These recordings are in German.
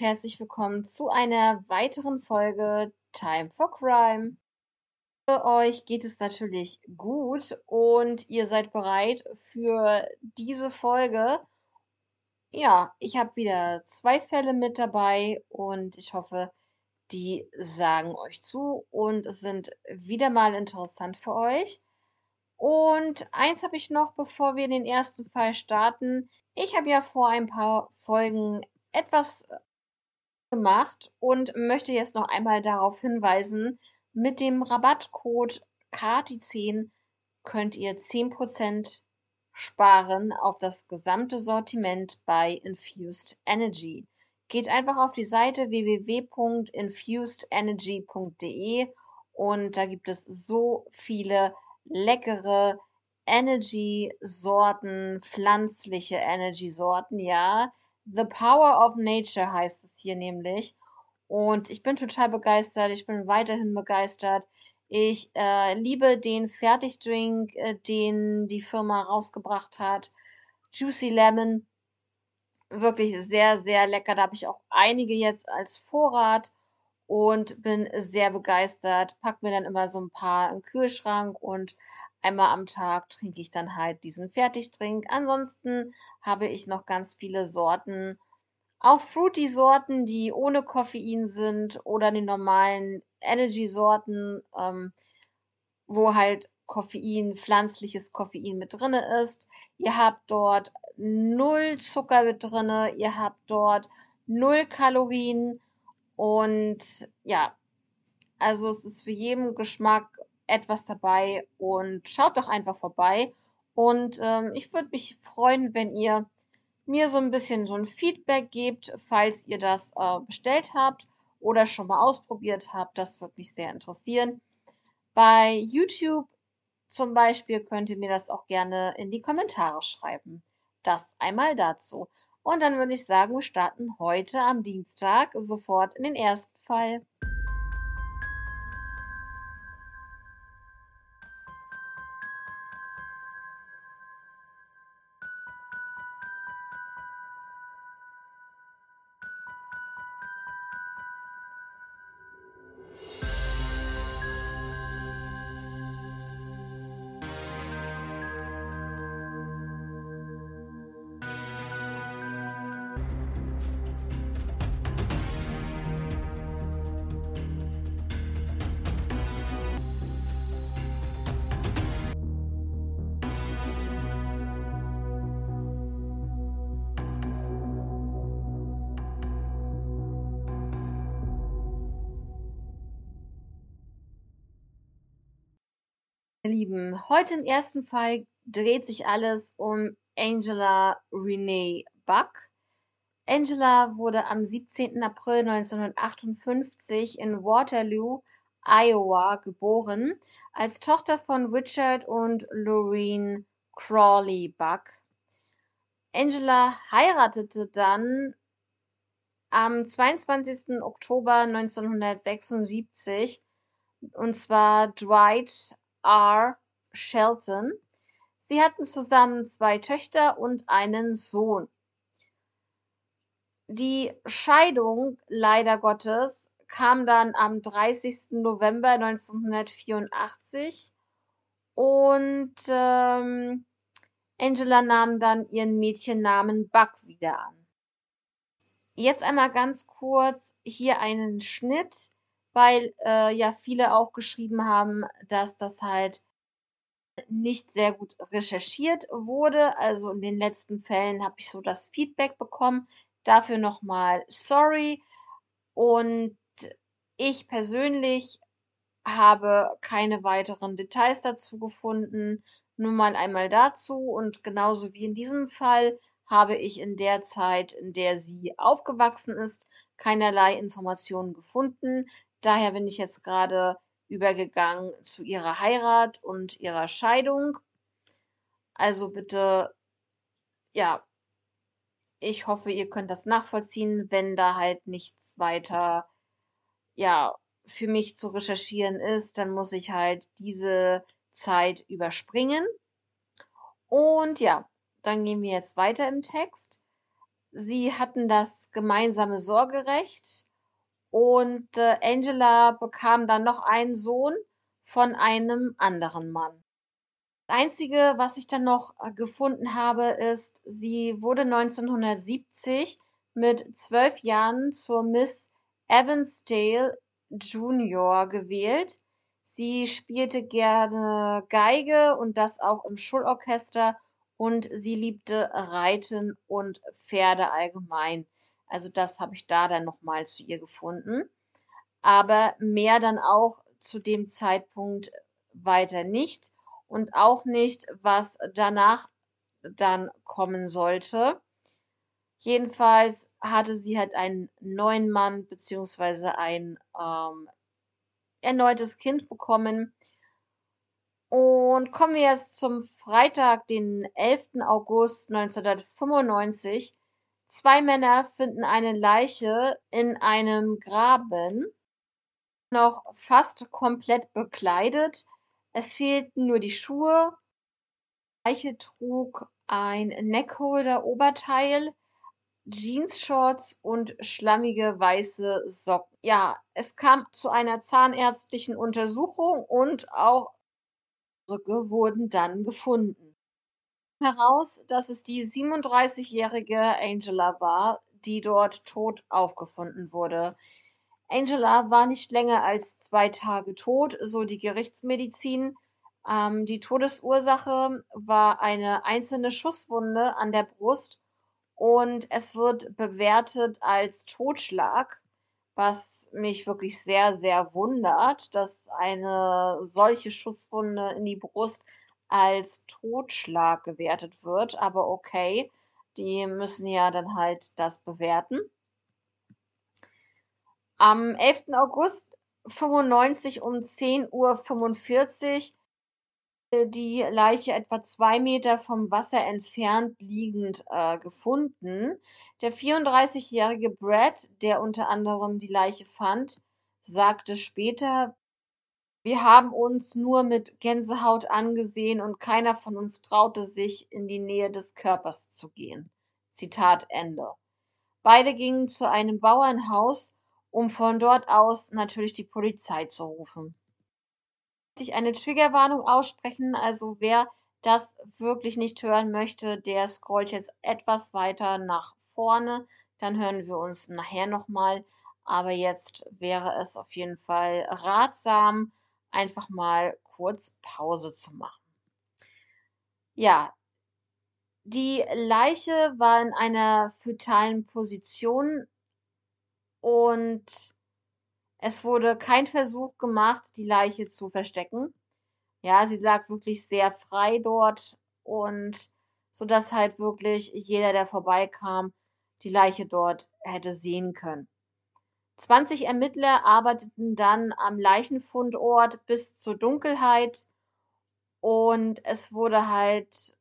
herzlich willkommen zu einer weiteren Folge Time for Crime. Für euch geht es natürlich gut und ihr seid bereit für diese Folge. Ja, ich habe wieder zwei Fälle mit dabei und ich hoffe, die sagen euch zu und sind wieder mal interessant für euch. Und eins habe ich noch, bevor wir den ersten Fall starten. Ich habe ja vor ein paar Folgen etwas gemacht und möchte jetzt noch einmal darauf hinweisen, mit dem Rabattcode KATI10 könnt ihr 10% sparen auf das gesamte Sortiment bei Infused Energy. Geht einfach auf die Seite www.infusedenergy.de und da gibt es so viele leckere Energy-Sorten, pflanzliche Energy-Sorten, ja. The Power of Nature heißt es hier nämlich. Und ich bin total begeistert. Ich bin weiterhin begeistert. Ich äh, liebe den Fertigdrink, äh, den die Firma rausgebracht hat. Juicy Lemon. Wirklich sehr, sehr lecker. Da habe ich auch einige jetzt als Vorrat und bin sehr begeistert. Pack mir dann immer so ein paar im Kühlschrank und Einmal am Tag trinke ich dann halt diesen Fertigdrink. Ansonsten habe ich noch ganz viele Sorten. Auch Fruity-Sorten, die ohne Koffein sind oder die normalen Energy-Sorten, ähm, wo halt Koffein, pflanzliches Koffein mit drinne ist. Ihr habt dort null Zucker mit drinne. Ihr habt dort null Kalorien und ja, also es ist für jeden Geschmack etwas dabei und schaut doch einfach vorbei. Und ähm, ich würde mich freuen, wenn ihr mir so ein bisschen so ein Feedback gebt, falls ihr das äh, bestellt habt oder schon mal ausprobiert habt. Das würde mich sehr interessieren. Bei YouTube zum Beispiel könnt ihr mir das auch gerne in die Kommentare schreiben. Das einmal dazu. Und dann würde ich sagen, wir starten heute am Dienstag sofort in den ersten Fall. Lieben, heute im ersten Fall dreht sich alles um Angela Renee Buck. Angela wurde am 17. April 1958 in Waterloo, Iowa geboren, als Tochter von Richard und Lorraine Crawley Buck. Angela heiratete dann am 22. Oktober 1976 und zwar Dwight R. Shelton. Sie hatten zusammen zwei Töchter und einen Sohn. Die Scheidung, leider Gottes, kam dann am 30. November 1984 und ähm, Angela nahm dann ihren Mädchennamen Buck wieder an. Jetzt einmal ganz kurz hier einen Schnitt weil äh, ja viele auch geschrieben haben, dass das halt nicht sehr gut recherchiert wurde. Also in den letzten Fällen habe ich so das Feedback bekommen. Dafür nochmal sorry. Und ich persönlich habe keine weiteren Details dazu gefunden. Nur mal einmal dazu. Und genauso wie in diesem Fall habe ich in der Zeit, in der sie aufgewachsen ist, keinerlei Informationen gefunden. Daher bin ich jetzt gerade übergegangen zu ihrer Heirat und ihrer Scheidung. Also bitte, ja, ich hoffe, ihr könnt das nachvollziehen, wenn da halt nichts weiter, ja, für mich zu recherchieren ist, dann muss ich halt diese Zeit überspringen. Und ja, dann gehen wir jetzt weiter im Text. Sie hatten das gemeinsame Sorgerecht und, äh, Angela bekam dann noch einen Sohn von einem anderen Mann. Einzige, was ich dann noch, äh, gefunden habe, ist, sie wurde 1970 mit 12 Jahren zur Miss Evansdale Junior gewählt. Sie spielte gerne Geige und das auch im Schulorchester und sie liebte Reiten und Pferde allgemein. Also das habe ich da dann noch mal zu ihr gefunden. Aber mehr dann auch zu dem Zeitpunkt weiter nicht und auch nicht, was danach dann kommen sollte. Jedenfalls hatte sie halt einen neuen Mann beziehungsweise ein ähm, erneutes Kind bekommen. Und kommen wir jetzt zum Freitag, den 11. August 1995. Zwei Männer finden eine Leiche in einem Graben, noch fast komplett bekleidet. Es fehlten nur die Schuhe. Die Leiche trug ein Neckholder-Oberteil, Jeansshorts und schlammige weiße Socken. Ja, es kam zu einer zahnärztlichen Untersuchung und auch Rücke wurden dann gefunden. Heraus, dass es die 37-jährige Angela war, die dort tot aufgefunden wurde. Angela war nicht länger als zwei Tage tot, so die Gerichtsmedizin. Ähm, die Todesursache war eine einzelne Schusswunde an der Brust und es wird bewertet als Totschlag, was mich wirklich sehr, sehr wundert, dass eine solche Schusswunde in die Brust als Totschlag gewertet wird. Aber okay, die müssen ja dann halt das bewerten. Am 11. August 95 um 10.45 Uhr die Leiche etwa zwei Meter vom Wasser entfernt liegend äh, gefunden. Der 34-jährige Brad, der unter anderem die Leiche fand, sagte später, wir haben uns nur mit Gänsehaut angesehen und keiner von uns traute sich, in die Nähe des Körpers zu gehen. Zitat Ende. Beide gingen zu einem Bauernhaus, um von dort aus natürlich die Polizei zu rufen ich eine Triggerwarnung aussprechen. Also wer das wirklich nicht hören möchte, der scrollt jetzt etwas weiter nach vorne. Dann hören wir uns nachher nochmal. Aber jetzt wäre es auf jeden Fall ratsam, einfach mal kurz Pause zu machen. Ja, die Leiche war in einer fötalen Position und es wurde kein Versuch gemacht, die Leiche zu verstecken. Ja, sie lag wirklich sehr frei dort und so dass halt wirklich jeder, der vorbeikam, die Leiche dort hätte sehen können. 20 Ermittler arbeiteten dann am Leichenfundort bis zur Dunkelheit und es wurde halt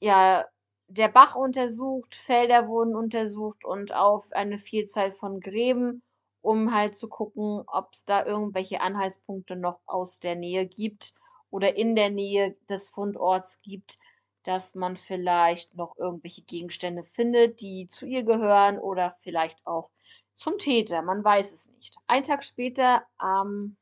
ja der Bach untersucht, Felder wurden untersucht und auf eine Vielzahl von Gräben, um halt zu gucken, ob es da irgendwelche Anhaltspunkte noch aus der Nähe gibt oder in der Nähe des Fundorts gibt, dass man vielleicht noch irgendwelche Gegenstände findet, die zu ihr gehören oder vielleicht auch zum Täter. Man weiß es nicht. Ein Tag später, am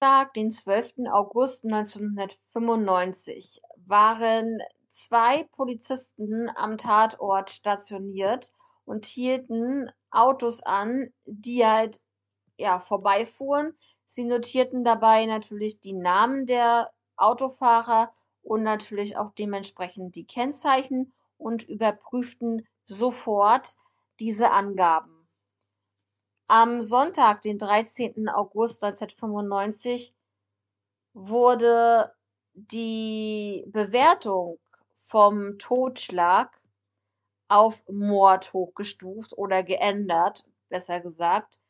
Tag, den 12. August 1995, waren zwei Polizisten am Tatort stationiert und hielten Autos an, die halt ja vorbeifuhren. Sie notierten dabei natürlich die Namen der Autofahrer und natürlich auch dementsprechend die Kennzeichen und überprüften sofort diese Angaben. Am Sonntag, den 13. August 1995, wurde die Bewertung vom Totschlag auf Mord hochgestuft oder geändert, besser gesagt.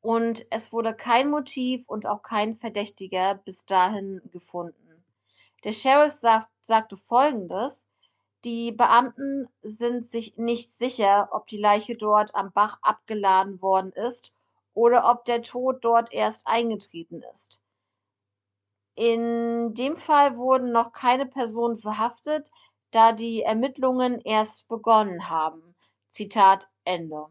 Und es wurde kein Motiv und auch kein Verdächtiger bis dahin gefunden. Der Sheriff sagt, sagte Folgendes. Die Beamten sind sich nicht sicher, ob die Leiche dort am Bach abgeladen worden ist oder ob der Tod dort erst eingetreten ist. In dem Fall wurden noch keine Personen verhaftet, da die Ermittlungen erst begonnen haben. Zitat Ende.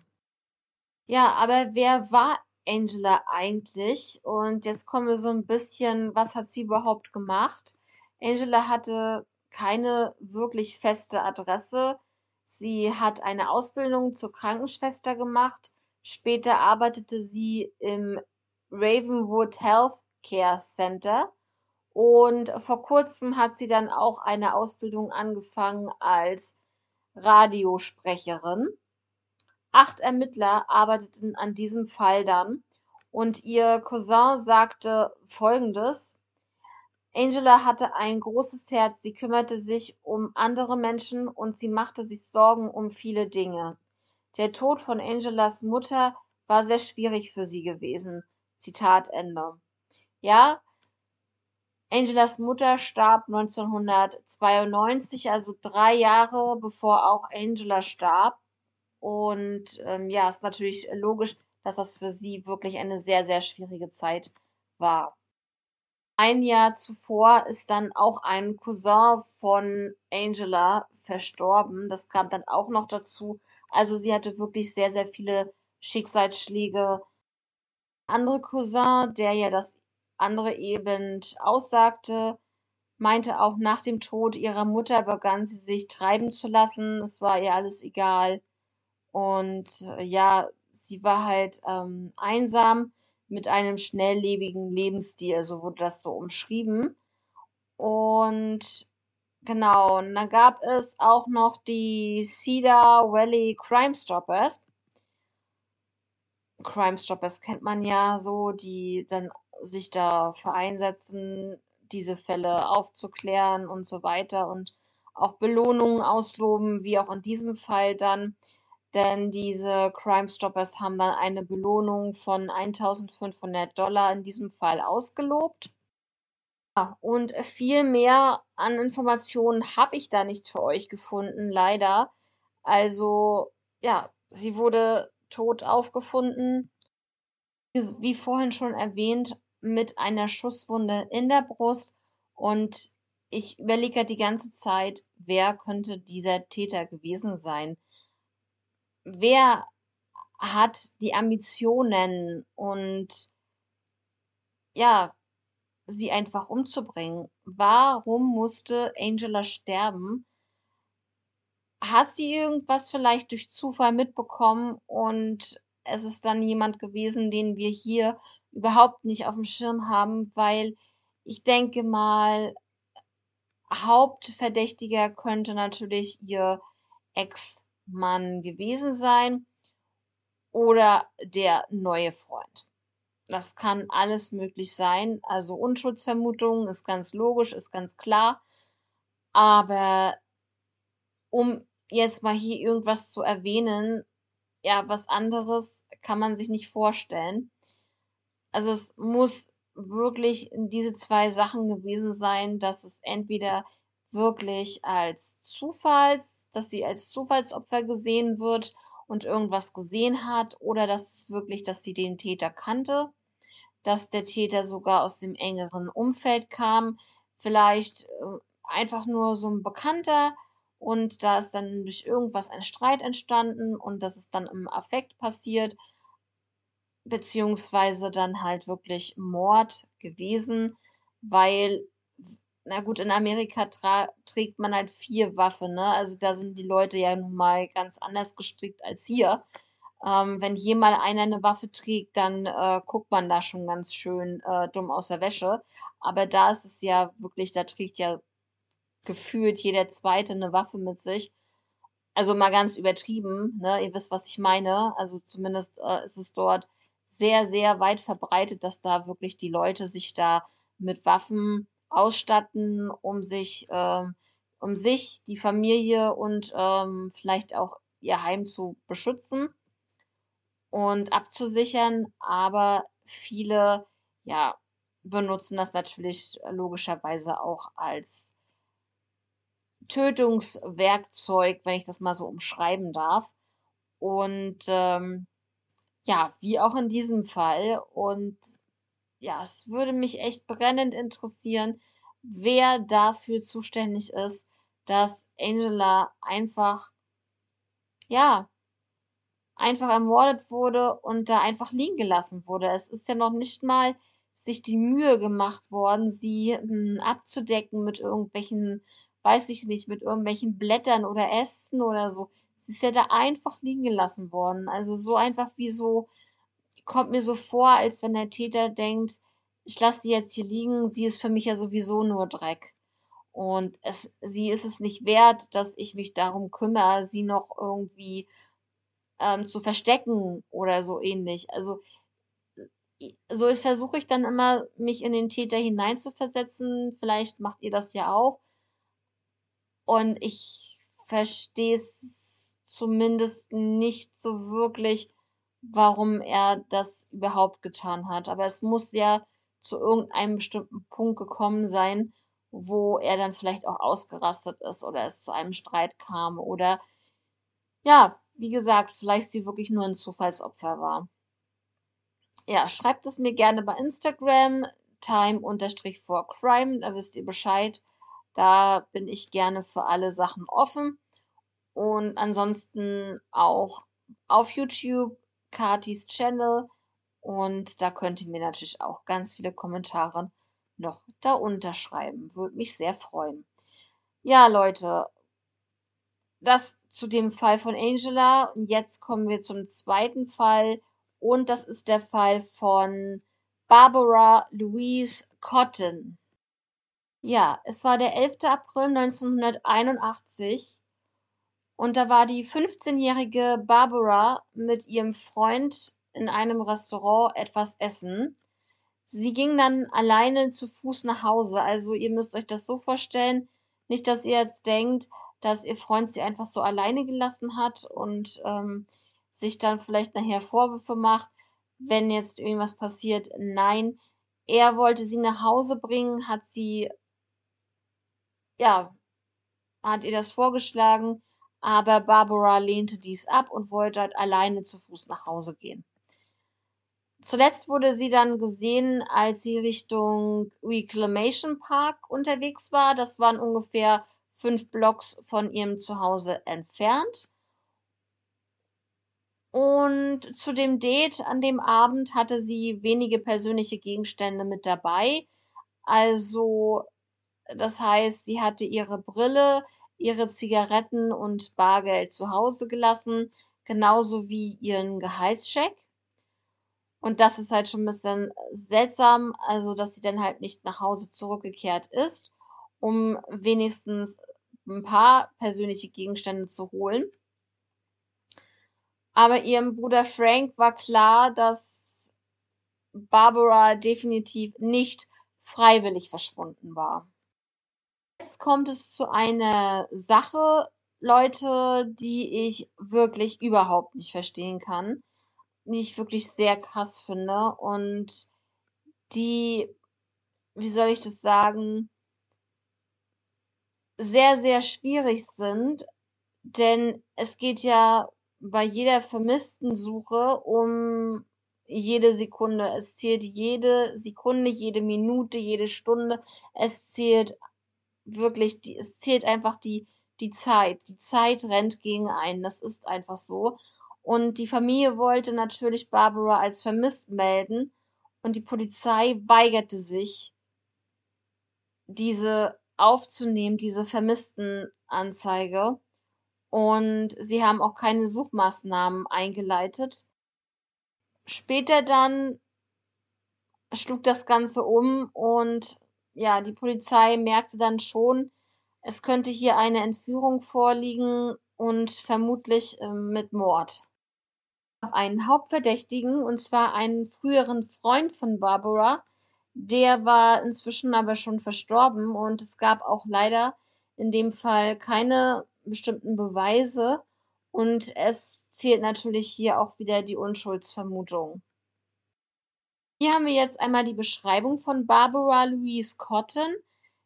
Ja, aber wer war Angela eigentlich? Und jetzt kommen wir so ein bisschen, was hat sie überhaupt gemacht? Angela hatte keine wirklich feste Adresse. Sie hat eine Ausbildung zur Krankenschwester gemacht. Später arbeitete sie im Ravenwood Health Care Center. Und vor kurzem hat sie dann auch eine Ausbildung angefangen als Radiosprecherin. Acht Ermittler arbeiteten an diesem Fall dann und ihr Cousin sagte Folgendes. Angela hatte ein großes Herz, sie kümmerte sich um andere Menschen und sie machte sich Sorgen um viele Dinge. Der Tod von Angelas Mutter war sehr schwierig für sie gewesen. Zitat Ende. Ja, Angelas Mutter starb 1992, also drei Jahre bevor auch Angela starb. Und ähm, ja, ist natürlich logisch, dass das für sie wirklich eine sehr, sehr schwierige Zeit war. Ein Jahr zuvor ist dann auch ein Cousin von Angela verstorben. Das kam dann auch noch dazu. Also sie hatte wirklich sehr, sehr viele Schicksalsschläge. Andere Cousin, der ja das andere eben aussagte, meinte auch nach dem Tod ihrer Mutter begann sie sich treiben zu lassen. Es war ihr alles egal. Und äh, ja, sie war halt ähm, einsam mit einem schnelllebigen Lebensstil, so wurde das so umschrieben. Und genau, und dann gab es auch noch die Cedar Valley Crime Stoppers. Crime Stoppers kennt man ja so, die dann sich dafür einsetzen, diese Fälle aufzuklären und so weiter und auch Belohnungen ausloben, wie auch in diesem Fall dann denn diese Crime Stoppers haben dann eine Belohnung von 1500 Dollar in diesem Fall ausgelobt. Ja, und viel mehr an Informationen habe ich da nicht für euch gefunden, leider. Also, ja, sie wurde tot aufgefunden. Wie vorhin schon erwähnt, mit einer Schusswunde in der Brust. Und ich überlege die ganze Zeit, wer könnte dieser Täter gewesen sein wer hat die Ambitionen und ja, sie einfach umzubringen? Warum musste Angela sterben? Hat sie irgendwas vielleicht durch Zufall mitbekommen und es ist dann jemand gewesen, den wir hier überhaupt nicht auf dem Schirm haben, weil ich denke mal, Hauptverdächtiger könnte natürlich ihr Ex Mann gewesen sein oder der neue Freund. Das kann alles möglich sein. Also Unschuldsvermutung ist ganz logisch, ist ganz klar. Aber um jetzt mal hier irgendwas zu erwähnen, ja, was anderes kann man sich nicht vorstellen. Also es muss wirklich diese zwei Sachen gewesen sein, dass es entweder wirklich als Zufalls, dass sie als Zufallsopfer gesehen wird und irgendwas gesehen hat oder dass es wirklich, dass sie den Täter kannte, dass der Täter sogar aus dem engeren Umfeld kam, vielleicht äh, einfach nur so ein Bekannter und da ist dann durch irgendwas ein Streit entstanden und das ist dann im Affekt passiert, beziehungsweise dann halt wirklich Mord gewesen, weil na gut, in Amerika trägt man halt vier Waffen, ne? Also da sind die Leute ja nun mal ganz anders gestrickt als hier. Ähm, wenn hier mal einer eine Waffe trägt, dann äh, guckt man da schon ganz schön äh, dumm aus der Wäsche. Aber da ist es ja wirklich, da trägt ja gefühlt jeder Zweite eine Waffe mit sich. Also mal ganz übertrieben, ne? Ihr wisst, was ich meine. Also zumindest äh, ist es dort sehr, sehr weit verbreitet, dass da wirklich die Leute sich da mit Waffen ausstatten, um sich, ähm, um sich, die Familie und ähm, vielleicht auch ihr Heim zu beschützen und abzusichern. Aber viele, ja, benutzen das natürlich logischerweise auch als Tötungswerkzeug, wenn ich das mal so umschreiben darf. Und ähm, ja, wie auch in diesem Fall. Und ja, es würde mich echt brennend interessieren, wer dafür zuständig ist, dass Angela einfach, ja, einfach ermordet wurde und da einfach liegen gelassen wurde. Es ist ja noch nicht mal sich die Mühe gemacht worden, sie hm, abzudecken mit irgendwelchen, weiß ich nicht, mit irgendwelchen Blättern oder Ästen oder so. Sie ist ja da einfach liegen gelassen worden. Also so einfach wie so, kommt mir so vor, als wenn der Täter denkt, ich lasse sie jetzt hier liegen, sie ist für mich ja sowieso nur Dreck. Und es, sie ist es nicht wert, dass ich mich darum kümmere, sie noch irgendwie ähm, zu verstecken oder so ähnlich. Also so versuche ich dann immer, mich in den Täter hineinzuversetzen. Vielleicht macht ihr das ja auch. Und ich verstehe es zumindest nicht so wirklich, warum er das überhaupt getan hat. Aber es muss ja zu irgendeinem bestimmten Punkt gekommen sein, wo er dann vielleicht auch ausgerastet ist oder es zu einem Streit kam oder ja, wie gesagt, vielleicht sie wirklich nur ein Zufallsopfer war. Ja, schreibt es mir gerne bei Instagram, time-for-crime, da wisst ihr Bescheid. Da bin ich gerne für alle Sachen offen. Und ansonsten auch auf YouTube, Katis Channel. Und da könnt ihr mir natürlich auch ganz viele Kommentare noch da unterschreiben. Würde mich sehr freuen. Ja, Leute, das zu dem Fall von Angela. Jetzt kommen wir zum zweiten Fall. Und das ist der Fall von Barbara Louise Cotton. Ja, es war der 11. April 1981 und da war die 15-jährige Barbara mit ihrem Freund in einem Restaurant etwas essen. Sie ging dann alleine zu Fuß nach Hause. Also ihr müsst euch das so vorstellen, nicht, dass ihr jetzt denkt, dass ihr Freund sie einfach so alleine gelassen hat und ähm, sich dann vielleicht nachher Vorwürfe macht, wenn jetzt irgendwas passiert. Nein, er wollte sie nach Hause bringen, hat sie, ja, hat ihr das vorgeschlagen, aber Barbara lehnte dies ab und wollte halt alleine zu Fuß nach Hause gehen. Zuletzt wurde sie dann gesehen, als sie Richtung Reclamation Park unterwegs war. Das waren ungefähr fünf Blocks von ihrem Zuhause entfernt. Und zu dem Date an dem Abend hatte sie wenige persönliche Gegenstände mit dabei. Also, das heißt, sie hatte ihre Brille, ihre Zigaretten und Bargeld zu Hause gelassen, genauso wie ihren Gehaltscheck. Und das ist halt schon ein bisschen seltsam, also dass sie dann halt nicht nach Hause zurückgekehrt ist um wenigstens ein paar persönliche Gegenstände zu holen. Aber ihrem Bruder Frank war klar, dass Barbara definitiv nicht freiwillig verschwunden war. Jetzt kommt es zu einer Sache, Leute, die ich wirklich überhaupt nicht verstehen kann, die ich wirklich sehr krass finde und die, wie soll ich das sagen, sehr, sehr schwierig sind, denn es geht ja bei jeder vermissten Suche um jede Sekunde. Es zählt jede Sekunde, jede Minute, jede Stunde. Es zählt wirklich, die, es zählt einfach die, die Zeit. Die Zeit rennt gegen einen. Das ist einfach so. Und die Familie wollte natürlich Barbara als vermisst melden und die Polizei weigerte sich, diese aufzunehmen, diese Vermisstenanzeige. Und sie haben auch keine Suchmaßnahmen eingeleitet. Später dann schlug das Ganze um und ja, die Polizei merkte dann schon, es könnte hier eine Entführung vorliegen und vermutlich äh, mit Mord. Einen Hauptverdächtigen, und zwar einen früheren Freund von Barbara, der war inzwischen aber schon verstorben und es gab auch leider in dem Fall keine bestimmten Beweise und es zählt natürlich hier auch wieder die Unschuldsvermutung. Hier haben wir jetzt einmal die Beschreibung von Barbara Louise Cotton.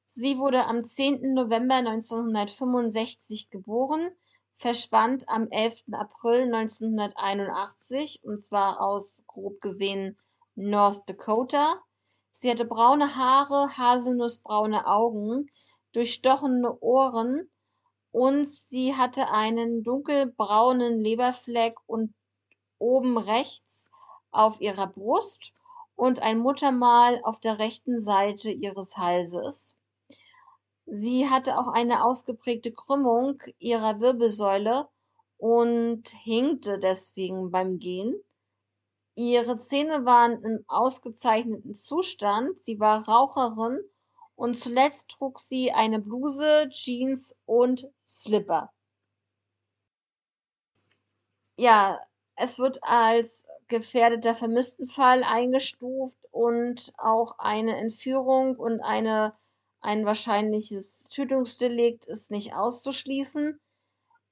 Sie wurde am 10. November 1965 geboren, verschwand am 11. April 1981 und zwar aus grob gesehen North Dakota. Sie hatte braune Haare, haselnussbraune Augen, durchstochene Ohren und sie hatte einen dunkelbraunen Leberfleck und oben rechts auf ihrer Brust und ein Muttermal auf der rechten Seite ihres Halses. Sie hatte auch eine ausgeprägte Krümmung ihrer Wirbelsäule und hinkte deswegen beim Gehen. Ihre Zähne waren im ausgezeichneten Zustand. Sie war Raucherin und zuletzt trug sie eine Bluse, Jeans und Slipper. Ja, es wird als gefährdeter Vermisstenfall eingestuft und auch eine Entführung und eine, ein wahrscheinliches Tötungsdelikt ist nicht auszuschließen.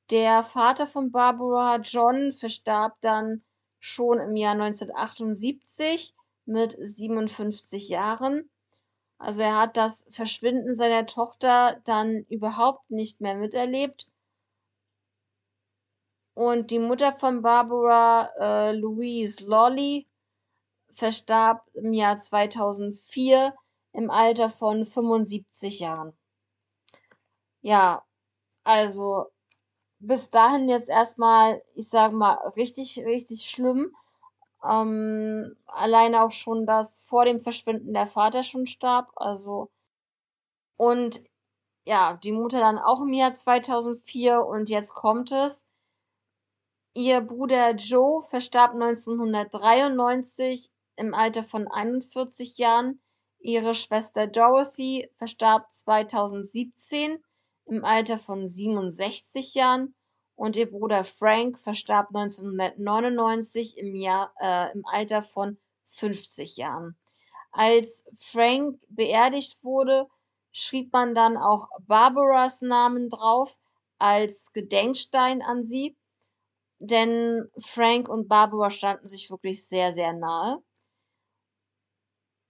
Der Vater von Barbara, John, verstarb dann schon im Jahr 1978 mit 57 Jahren. Also er hat das Verschwinden seiner Tochter dann überhaupt nicht mehr miterlebt und die Mutter von Barbara, äh, Louise Lawley, verstarb im Jahr 2004 im Alter von 75 Jahren. Ja, also bis dahin jetzt erstmal, ich sag mal, richtig, richtig schlimm. Ähm, alleine auch schon, dass vor dem Verschwinden der Vater schon starb. Also und ja, die Mutter dann auch im Jahr 2004 und jetzt kommt es. Ihr Bruder Joe verstarb 1993 im Alter von 41 Jahren. Ihre Schwester Dorothy verstarb 2017 im Alter von 67 Jahren und ihr Bruder Frank verstarb 1999 im, Jahr, äh, im Alter von 50 Jahren. Als Frank beerdigt wurde, schrieb man dann auch Barbaras Namen drauf als Gedenkstein an sie denn Frank und Barbara standen sich wirklich sehr, sehr nahe.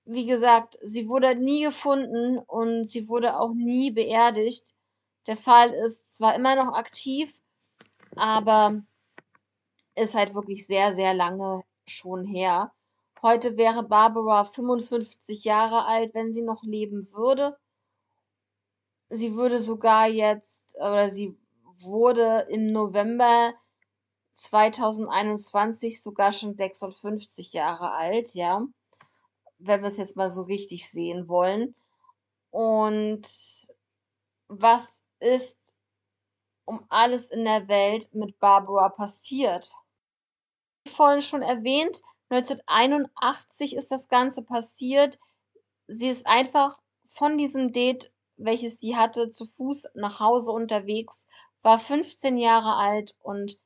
Wie gesagt, sie wurde nie gefunden und sie wurde auch nie beerdigt. Der Fall ist zwar immer noch aktiv, aber ist halt wirklich sehr, sehr lange schon her. Heute wäre Barbara 55 Jahre alt, wenn sie noch leben würde. Sie würde sogar jetzt, oder sie wurde im November 2021 sogar schon 56 Jahre alt, ja, wenn wir es jetzt mal so richtig sehen wollen. Und was ist um alles in der Welt mit Barbara passiert? Wie vorhin schon erwähnt, 1981 ist das Ganze passiert. Sie ist einfach von diesem Date, welches sie hatte, zu Fuß nach Hause unterwegs, war 15 Jahre alt und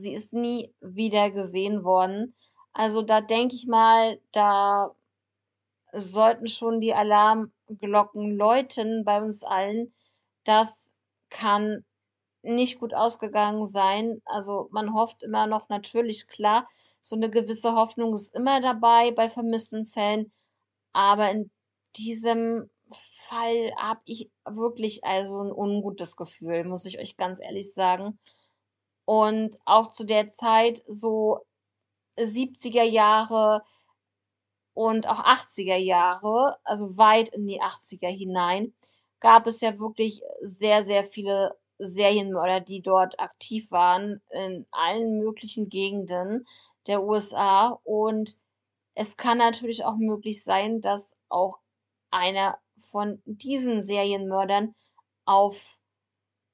sie ist nie wieder gesehen worden. Also da denke ich mal, da sollten schon die Alarmglocken läuten bei uns allen. Das kann nicht gut ausgegangen sein. Also man hofft immer noch natürlich klar, so eine gewisse Hoffnung ist immer dabei bei vermissten Fällen. Aber in diesem Fall habe ich wirklich also ein ungutes Gefühl, muss ich euch ganz ehrlich sagen. Und auch zu der Zeit so 70er Jahre und auch 80er Jahre, also weit in die 80er hinein, gab es ja wirklich sehr, sehr viele Serienmörder, die dort aktiv waren in allen möglichen Gegenden der USA. Und es kann natürlich auch möglich sein, dass auch einer von diesen Serienmördern auf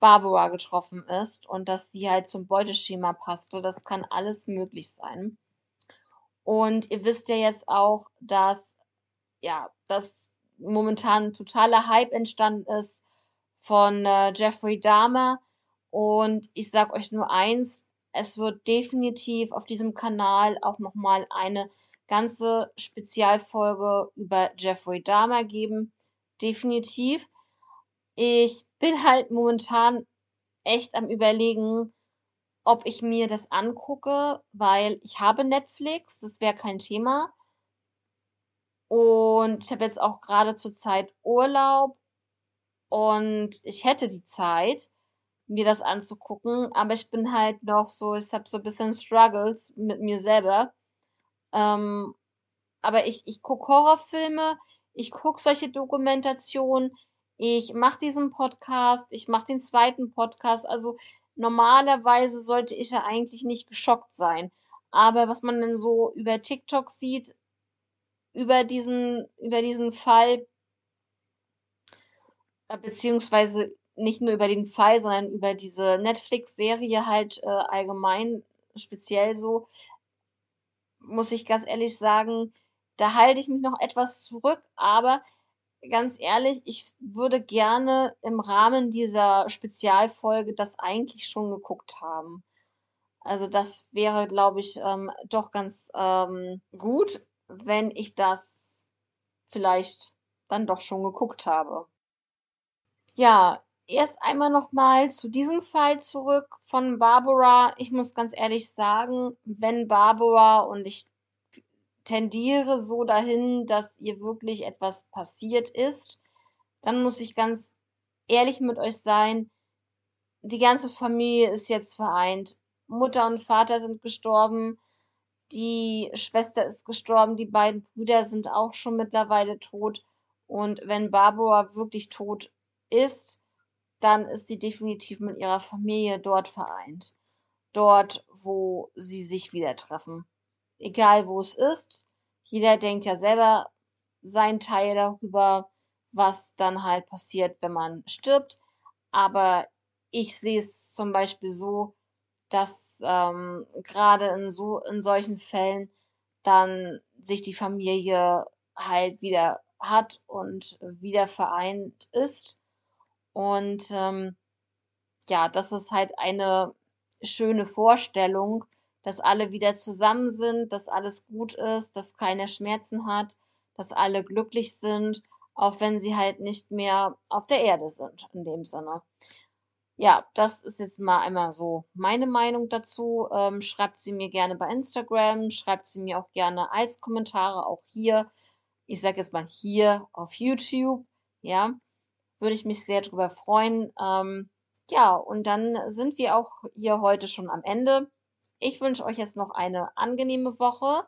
Barbara getroffen ist und dass sie halt zum Beuteschema passte. Das kann alles möglich sein. Und ihr wisst ja jetzt auch, dass ja, dass momentan totaler Hype entstanden ist von äh, Jeffrey Dahmer. Und ich sag euch nur eins, es wird definitiv auf diesem Kanal auch nochmal eine ganze Spezialfolge über Jeffrey Dahmer geben. Definitiv. Ich bin halt momentan echt am Überlegen, ob ich mir das angucke, weil ich habe Netflix, das wäre kein Thema. Und ich habe jetzt auch gerade zur Zeit Urlaub und ich hätte die Zeit, mir das anzugucken, aber ich bin halt noch so, ich habe so ein bisschen Struggles mit mir selber. Ähm, aber ich, ich gucke Horrorfilme, ich gucke solche Dokumentationen, Ich mache diesen Podcast, ich mache den zweiten Podcast. Also normalerweise sollte ich ja eigentlich nicht geschockt sein. Aber was man dann so über TikTok sieht, über diesen, über diesen Fall, äh, beziehungsweise nicht nur über den Fall, sondern über diese Netflix-Serie halt äh, allgemein, speziell so, muss ich ganz ehrlich sagen, da halte ich mich noch etwas zurück, aber ganz ehrlich, ich würde gerne im Rahmen dieser Spezialfolge das eigentlich schon geguckt haben. Also das wäre, glaube ich, ähm, doch ganz ähm, gut, wenn ich das vielleicht dann doch schon geguckt habe. Ja, erst einmal nochmal zu diesem Fall zurück von Barbara. Ich muss ganz ehrlich sagen, wenn Barbara und ich tendiere so dahin, dass ihr wirklich etwas passiert ist, dann muss ich ganz ehrlich mit euch sein. Die ganze Familie ist jetzt vereint. Mutter und Vater sind gestorben. Die Schwester ist gestorben. Die beiden Brüder sind auch schon mittlerweile tot. Und wenn Barbara wirklich tot ist, dann ist sie definitiv mit ihrer Familie dort vereint. Dort, wo sie sich wieder treffen egal wo es ist. Jeder denkt ja selber seinen Teil darüber, was dann halt passiert, wenn man stirbt. Aber ich sehe es zum Beispiel so, dass ähm, gerade in so in solchen Fällen dann sich die Familie halt wieder hat und wieder vereint ist. Und ähm, ja, das ist halt eine schöne Vorstellung, dass alle wieder zusammen sind, dass alles gut ist, dass keiner Schmerzen hat, dass alle glücklich sind, auch wenn sie halt nicht mehr auf der Erde sind, in dem Sinne. Ja, das ist jetzt mal einmal so meine Meinung dazu. Ähm, schreibt sie mir gerne bei Instagram, schreibt sie mir auch gerne als Kommentare, auch hier. Ich sage jetzt mal hier auf YouTube, ja, würde ich mich sehr drüber freuen. Ähm, ja, und dann sind wir auch hier heute schon am Ende. Ich wünsche euch jetzt noch eine angenehme Woche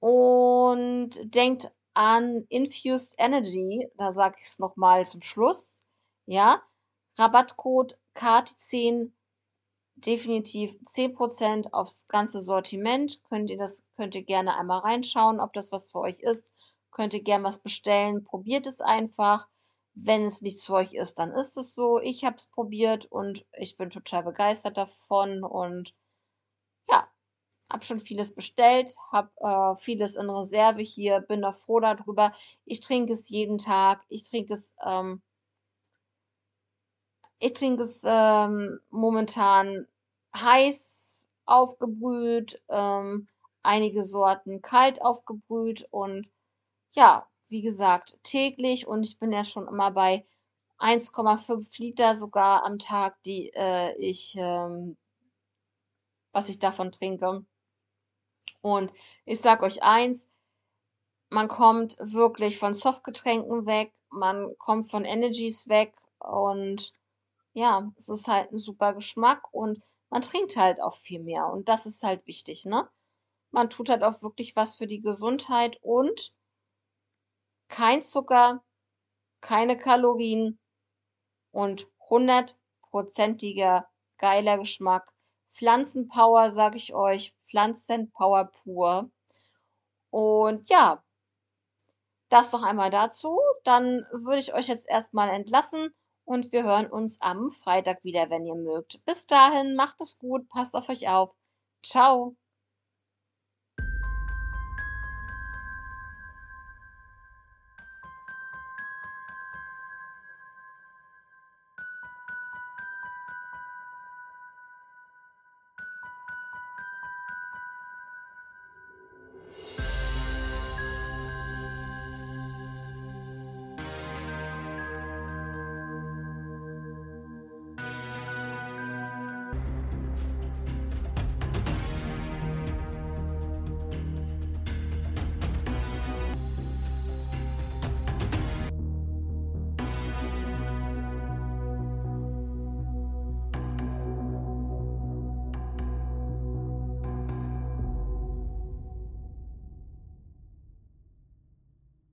und denkt an Infused Energy, da sage ich es nochmal zum Schluss. Ja, Rabattcode KT10 definitiv 10% aufs ganze Sortiment. Könnt ihr das, könnt ihr gerne einmal reinschauen, ob das was für euch ist. Könnt ihr gerne was bestellen. Probiert es einfach. Wenn es nichts für euch ist, dann ist es so. Ich habe es probiert und ich bin total begeistert davon und habe schon vieles bestellt, habe äh, vieles in Reserve hier, bin noch froh darüber. Ich trinke es jeden Tag. Ich trinke es, ähm, ich trinke es ähm, momentan heiß aufgebrüht, ähm, einige Sorten kalt aufgebrüht und ja, wie gesagt, täglich und ich bin ja schon immer bei 1,5 Liter sogar am Tag, die äh, ich, ähm, was ich davon trinke. Und ich sag euch eins, man kommt wirklich von Softgetränken weg, man kommt von Energies weg und ja, es ist halt ein super Geschmack und man trinkt halt auch viel mehr und das ist halt wichtig, ne? Man tut halt auch wirklich was für die Gesundheit und kein Zucker, keine Kalorien und hundertprozentiger geiler Geschmack. Pflanzenpower, sag ich euch, Pflanzenpower pur. Und ja, das noch einmal dazu. Dann würde ich euch jetzt erstmal entlassen und wir hören uns am Freitag wieder, wenn ihr mögt. Bis dahin, macht es gut, passt auf euch auf. Ciao.